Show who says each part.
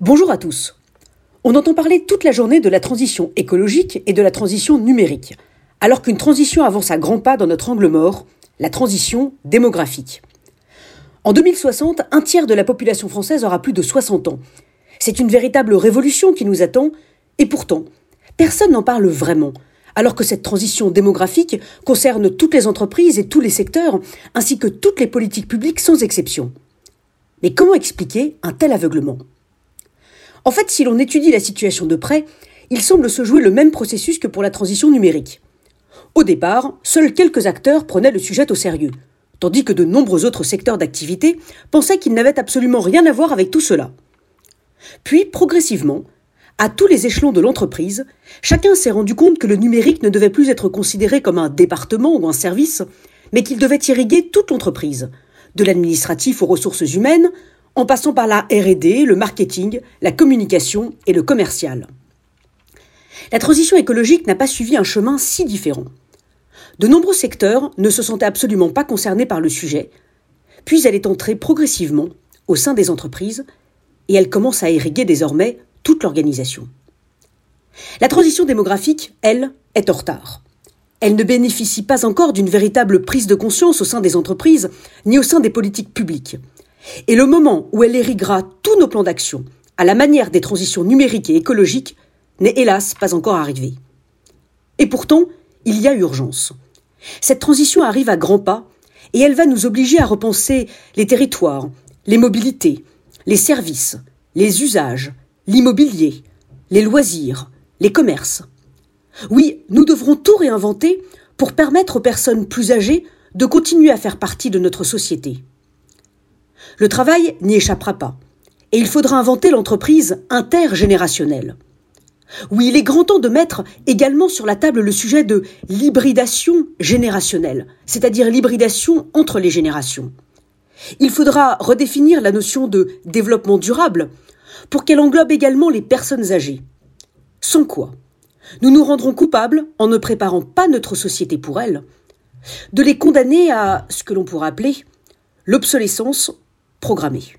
Speaker 1: Bonjour à tous. On entend parler toute la journée de la transition écologique et de la transition numérique, alors qu'une transition avance à grands pas dans notre angle mort, la transition démographique. En 2060, un tiers de la population française aura plus de 60 ans. C'est une véritable révolution qui nous attend, et pourtant, personne n'en parle vraiment, alors que cette transition démographique concerne toutes les entreprises et tous les secteurs, ainsi que toutes les politiques publiques sans exception. Mais comment expliquer un tel aveuglement? En fait, si l'on étudie la situation de près, il semble se jouer le même processus que pour la transition numérique. Au départ, seuls quelques acteurs prenaient le sujet au sérieux, tandis que de nombreux autres secteurs d'activité pensaient qu'ils n'avaient absolument rien à voir avec tout cela. Puis, progressivement, à tous les échelons de l'entreprise, chacun s'est rendu compte que le numérique ne devait plus être considéré comme un département ou un service, mais qu'il devait irriguer toute l'entreprise, de l'administratif aux ressources humaines, en passant par la RD, le marketing, la communication et le commercial. La transition écologique n'a pas suivi un chemin si différent. De nombreux secteurs ne se sentaient absolument pas concernés par le sujet, puis elle est entrée progressivement au sein des entreprises et elle commence à irriguer désormais toute l'organisation. La transition démographique, elle, est en retard. Elle ne bénéficie pas encore d'une véritable prise de conscience au sein des entreprises ni au sein des politiques publiques. Et le moment où elle irriguera tous nos plans d'action, à la manière des transitions numériques et écologiques, n'est hélas pas encore arrivé. Et pourtant, il y a urgence. Cette transition arrive à grands pas, et elle va nous obliger à repenser les territoires, les mobilités, les services, les usages, l'immobilier, les loisirs, les commerces. Oui, nous devrons tout réinventer pour permettre aux personnes plus âgées de continuer à faire partie de notre société. Le travail n'y échappera pas. Et il faudra inventer l'entreprise intergénérationnelle. Oui, il est grand temps de mettre également sur la table le sujet de l'hybridation générationnelle, c'est-à-dire l'hybridation entre les générations. Il faudra redéfinir la notion de développement durable pour qu'elle englobe également les personnes âgées. Sans quoi, nous nous rendrons coupables, en ne préparant pas notre société pour elles, de les condamner à ce que l'on pourrait appeler l'obsolescence programmée.